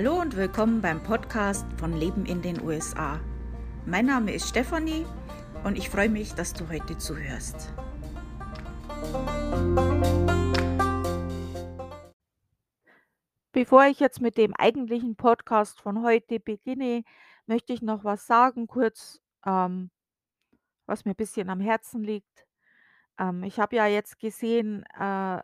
Hallo und willkommen beim Podcast von Leben in den USA. Mein Name ist Stefanie und ich freue mich, dass du heute zuhörst. Bevor ich jetzt mit dem eigentlichen Podcast von heute beginne, möchte ich noch was sagen, kurz, ähm, was mir ein bisschen am Herzen liegt. Ähm, ich habe ja jetzt gesehen, äh,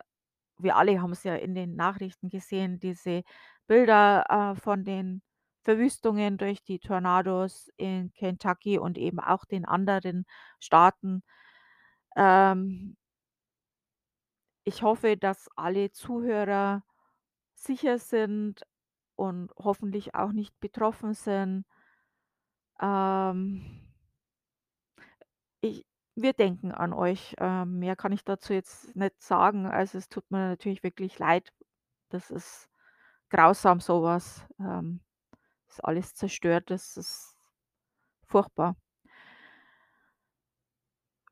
wir alle haben es ja in den Nachrichten gesehen, diese Bilder äh, von den Verwüstungen durch die Tornados in Kentucky und eben auch den anderen Staaten. Ähm, ich hoffe, dass alle Zuhörer sicher sind und hoffentlich auch nicht betroffen sind. Ähm, ich, wir denken an euch. Ähm, mehr kann ich dazu jetzt nicht sagen. Also es tut mir natürlich wirklich leid. Das ist grausam sowas. Ähm, ist alles zerstört. Das ist furchtbar.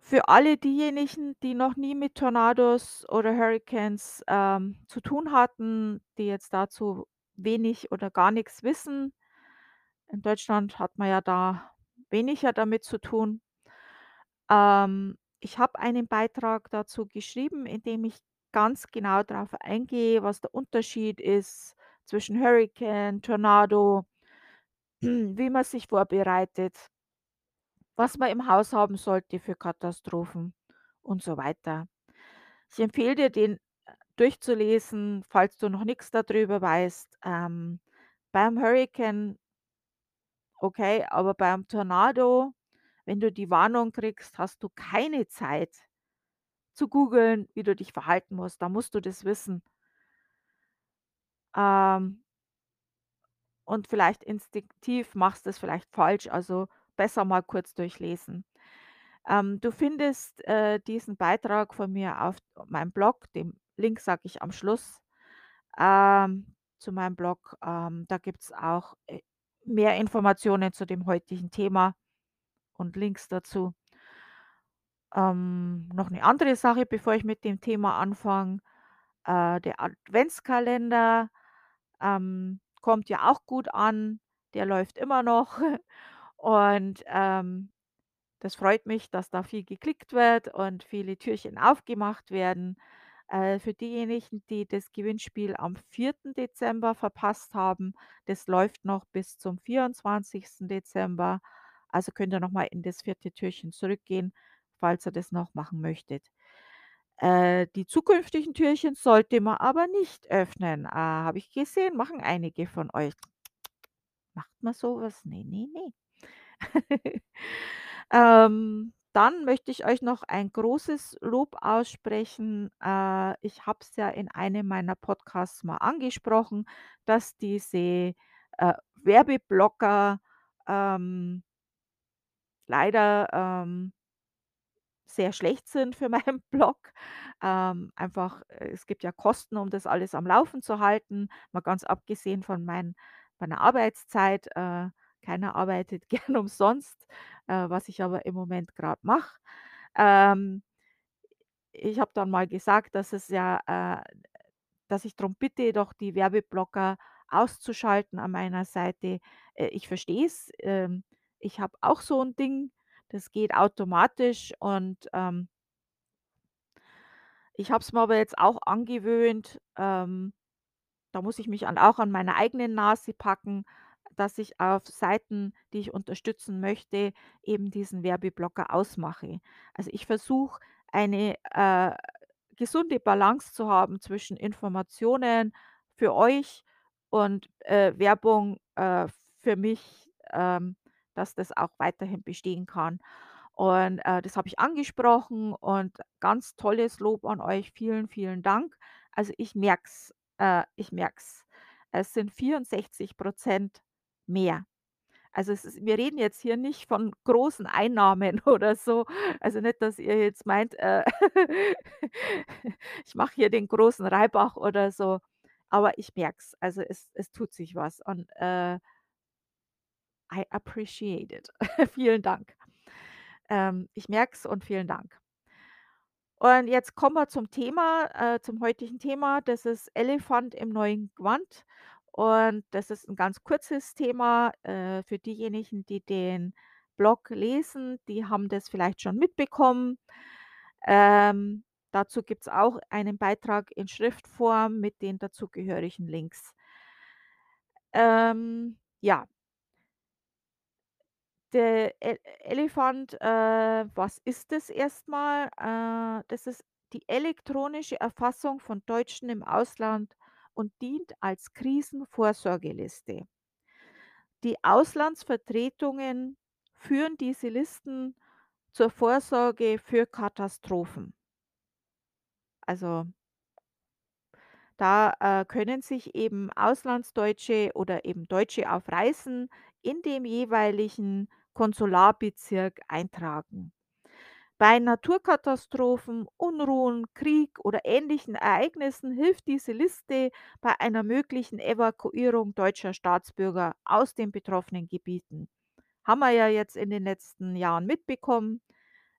Für alle diejenigen, die noch nie mit Tornados oder Hurricanes, ähm, zu tun hatten, die jetzt dazu wenig oder gar nichts wissen. In Deutschland hat man ja da weniger damit zu tun. Ähm, ich habe einen Beitrag dazu geschrieben, in dem ich ganz genau darauf eingehe, was der Unterschied ist zwischen Hurricane, Tornado, wie man sich vorbereitet, was man im Haus haben sollte für Katastrophen und so weiter. Ich empfehle dir, den äh, durchzulesen, falls du noch nichts darüber weißt. Ähm, beim Hurricane okay, aber beim Tornado, wenn du die Warnung kriegst, hast du keine Zeit zu googeln, wie du dich verhalten musst. Da musst du das wissen. Ähm, und vielleicht instinktiv machst du es vielleicht falsch, also besser mal kurz durchlesen. Ähm, du findest äh, diesen Beitrag von mir auf meinem Blog, den Link sage ich am Schluss ähm, zu meinem Blog. Ähm, da gibt es auch äh, mehr Informationen zu dem heutigen Thema und Links dazu. Ähm, noch eine andere Sache, bevor ich mit dem Thema anfange. Äh, der Adventskalender ähm, kommt ja auch gut an. Der läuft immer noch. Und ähm, das freut mich, dass da viel geklickt wird und viele Türchen aufgemacht werden. Äh, für diejenigen, die das Gewinnspiel am 4. Dezember verpasst haben, das läuft noch bis zum 24. Dezember. Also könnt ihr noch mal in das vierte Türchen zurückgehen, falls ihr das noch machen möchtet. Äh, die zukünftigen Türchen sollte man aber nicht öffnen. Äh, habe ich gesehen, machen einige von euch. Macht man sowas? Ne, ne, ne. Ähm, dann möchte ich euch noch ein großes Lob aussprechen. Äh, ich habe es ja in einem meiner Podcasts mal angesprochen, dass diese, äh, Werbeblocker, ähm leider, ähm sehr schlecht sind für meinen Blog. Ähm, einfach, äh, es gibt ja Kosten, um das alles am Laufen zu halten, mal ganz abgesehen von mein meiner Arbeitszeit. Äh, keiner arbeitet gern umsonst, äh, was ich aber im Moment gerade mache. Ähm, ich habe dann mal gesagt, dass es ja, äh dass ich darum bitte, doch die Werbeblocker auszuschalten an meiner Seite. Äh, ich verstehe es. Ähm, ich habe auch so ein Ding, das geht automatisch und, ähm ich habe es mir aber jetzt auch angewöhnt, ähm, da muss ich mich an auch an meiner eigenen Nase packen, dass ich auf Seiten, die ich unterstützen möchte, eben diesen Werbeblocker ausmache. Also, ich versuche eine, äh, gesunde Balance zu haben zwischen Informationen für euch und, äh, Werbung, äh, für mich, ähm, dass das auch weiterhin bestehen kann. Und, äh, das habe ich angesprochen und ganz tolles Lob an euch. Vielen, vielen Dank. Also, ich merke es, äh, ich merke es. Es sind 64% mehr. Also, ist wir reden jetzt hier nicht von großen Einnahmen oder so. Also, nicht, dass ihr jetzt meint, äh, ich mache hier den großen Reibach oder so, aber ich merke es. Also, es es tut sich was und, äh, I appreciate it. Vielen Dank. Ähm, ich merke es und vielen Dank. Und jetzt kommen wir zum Thema, äh, zum heutigen Thema. Das ist Elefant im neuen Gewand. Und das ist 'n ganz kurzes Thema. Äh, für diejenigen, die den Blog lesen, die haben das vielleicht schon mitbekommen. Ähm, dazu gibt's auch einen Beitrag in Schriftform mit den dazugehörigen Links. Ähm, ja. Der E Elefant, äh, was ist das erst mal? Äh, das ist die elektronische Erfassung von Deutschen im Ausland und dient als Krisenvorsorgeliste. Die Auslandsvertretungen führen diese Listen zur Vorsorge für Katastrophen. Also da, äh, können sich eben Auslandsdeutsche oder eben Deutsche auf Reisen in dem jeweiligen Konsularbezirk eintragen. Bei Naturkatastrophen, Unruhen, Krieg oder ähnlichen Ereignissen hilft diese Liste bei einer möglichen Evakuierung deutscher Staatsbürger aus den betroffenen Gebieten. Haben wir ja jetzt in den letzten Jahren mitbekommen,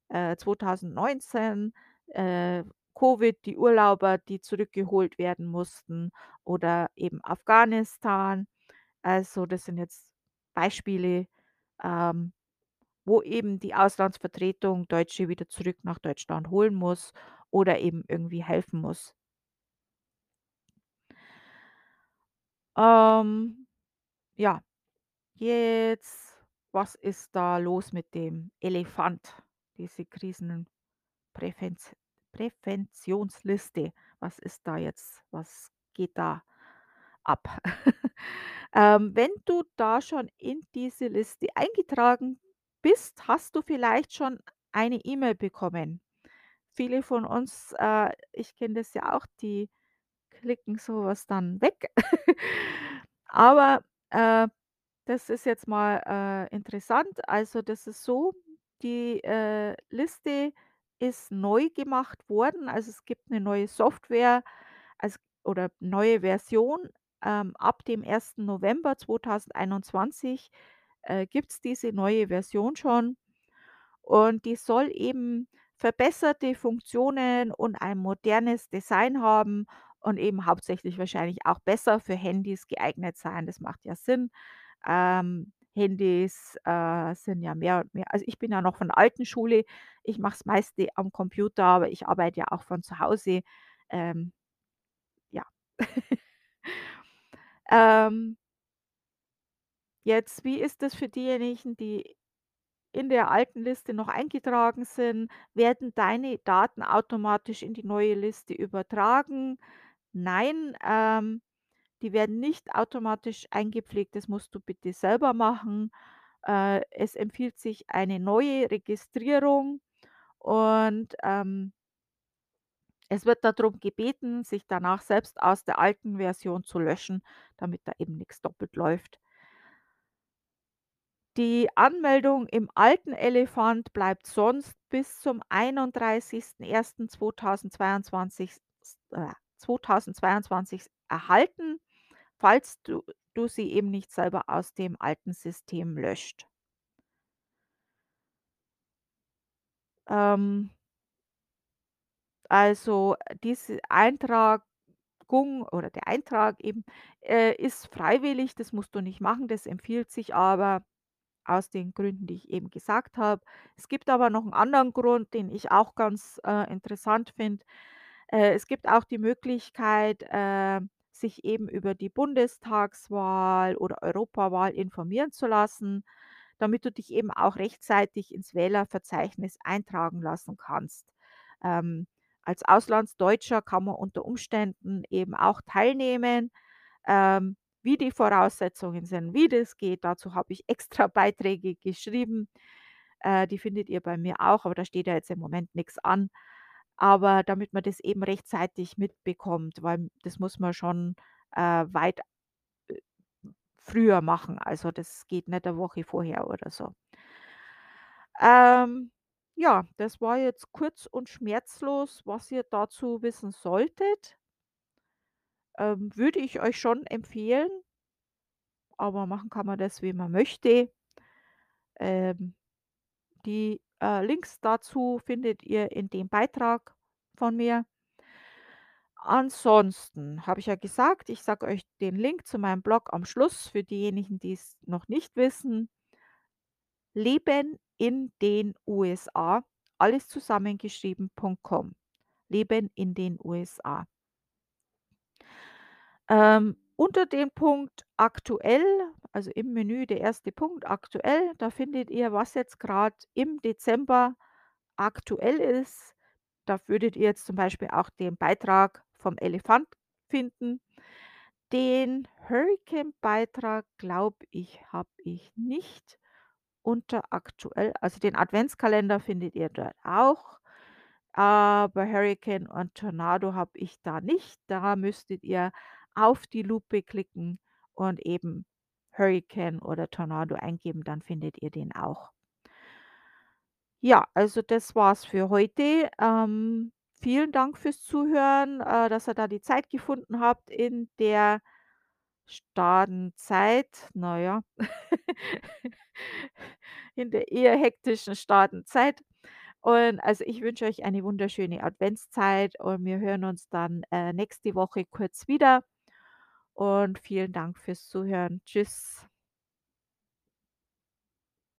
äh, 2019, äh, Covid, die Urlauber, die zurückgeholt werden mussten oder eben Afghanistan. Also, das sind jetzt Beispiele, ähm, wo eben die Auslandsvertretung Deutsche wieder zurück nach Deutschland holen muss oder eben irgendwie helfen muss. Ähm, ja, jetzt was ist da los mit dem Elefant, diese Krisenprävenz Präventionsliste? Was ist da jetzt was geht da ab? Ähm, wenn du da schon in diese Liste eingetragen bist, hast du vielleicht schon eine E-Mail bekommen. Viele von uns, äh ich kenne das ja auch, die klicken so was dann weg. Aber, äh, das ist jetzt mal, äh, interessant. Also, das ist so, die, äh, Liste ist neu gemacht worden. Also, es gibt 'ne neue Software, als oder neue Version. Ähm, ab dem 1. November 2021, äh, gibt's diese neue Version schon und die soll eben verbesserte Funktionen und ein modernes Design haben und eben hauptsächlich wahrscheinlich auch besser für Handys geeignet sein. Das macht ja Sinn. Ähm, Handys, äh, sind ja mehr und mehr also, ich bin ja noch von der alten Schule. Ich mache das meiste am Computer, aber ich arbeite ja auch von zu Hause. Ähm, ja. Ähm Jetzt, wie ist das für diejenigen, die in der alten Liste noch eingetragen sind? Werden deine Daten automatisch in die neue Liste übertragen? Nein, ähm, die werden nicht automatisch eingepflegt, das musst du bitte selber machen. Äh, es empfiehlt sich eine neue Registrierung und, ähm es wird da drum gebeten, sich danach selbst aus der alten Version zu löschen, damit da eben nix doppelt läuft. Die Anmeldung im alten Elefant bleibt sonst bis zum 31.01.2022 s äh, 2022 erhalten, falls du du sie eben nicht selber aus dem alten System löscht. Ähm also, diese Eintragung oder der Eintrag eben, äh, ist freiwillig, das musst du nicht machen, das empfiehlt sich aber aus den Gründen, die ich eben gesagt habe. Es gibt aber noch 'n anderen Grund, den ich auch ganz, äh, interessant finde. Äh, es gibt auch die Möglichkeit, äh, sich eben über die Bundestagswahl oder Europawahl informieren zu lassen, damit du dich eben auch rechtzeitig ins Wählerverzeichnis eintragen lassen kannst. Ähm, als Auslandsdeutscher kann man unter Umständen eben auch teilnehmen. Ähm, wie die Voraussetzungen sind, wie das geht, dazu habe ich extra Beiträge geschrieben. Äh, die findet ihr bei mir auch, aber da steht ja jetzt im Moment nix an. Aber damit man das eben rechtzeitig mitbekommt, weil das muss man schon, äh, weit, äh, früher machen. Also, das geht nicht 'ne Woche vorher oder so. Ähm, ja, das war jetzt kurz und schmerzlos, was ihr dazu wissen solltet. Ähm, würde ich euch schon empfehlen. Aber machen kann man das, wie man möchte. Ähm, die, äh, Links dazu findet ihr in dem Beitrag von mir. Ansonsten habe ich ja gesagt, ich sage euch den Link zu meinem Blog am Schluss für diejenigen, die's noch nicht wissen. Leben in den USA, alles zusammengeschrieben.com. Leben in den USA. Ähm, unter dem Punkt aktuell, also im Menü der 1. Punkt aktuell, da findet ihr, was jetzt grad im Dezember aktuell ist. Da würdet ihr jetzt zum Beispiel auch den Beitrag vom Elefant finden. Den Hurrikan-Beitrag, glaube ich, habe ich nicht unter aktuell. Also, den Adventskalender findet ihr dort auch, aber Hurrikan und Tornado habe ich da nicht. Da müsstet ihr auf die Lupe klicken und eben Hurrikan oder Tornado eingeben, dann findet ihr den auch. Ja, also das war's für heute. Ähm, vielen Dank fürs Zuhören, äh, dass ihr da die Zeit gefunden habt in der Stadenzeit. Na ja, in der eher hektischen Stadenzeit. Und also, ich wünsche euch eine wunderschöne Adventszeit und wir hören uns dann, äh, nächste Woche kurz wieder und vielen Dank fürs Zuhören. Tschüss.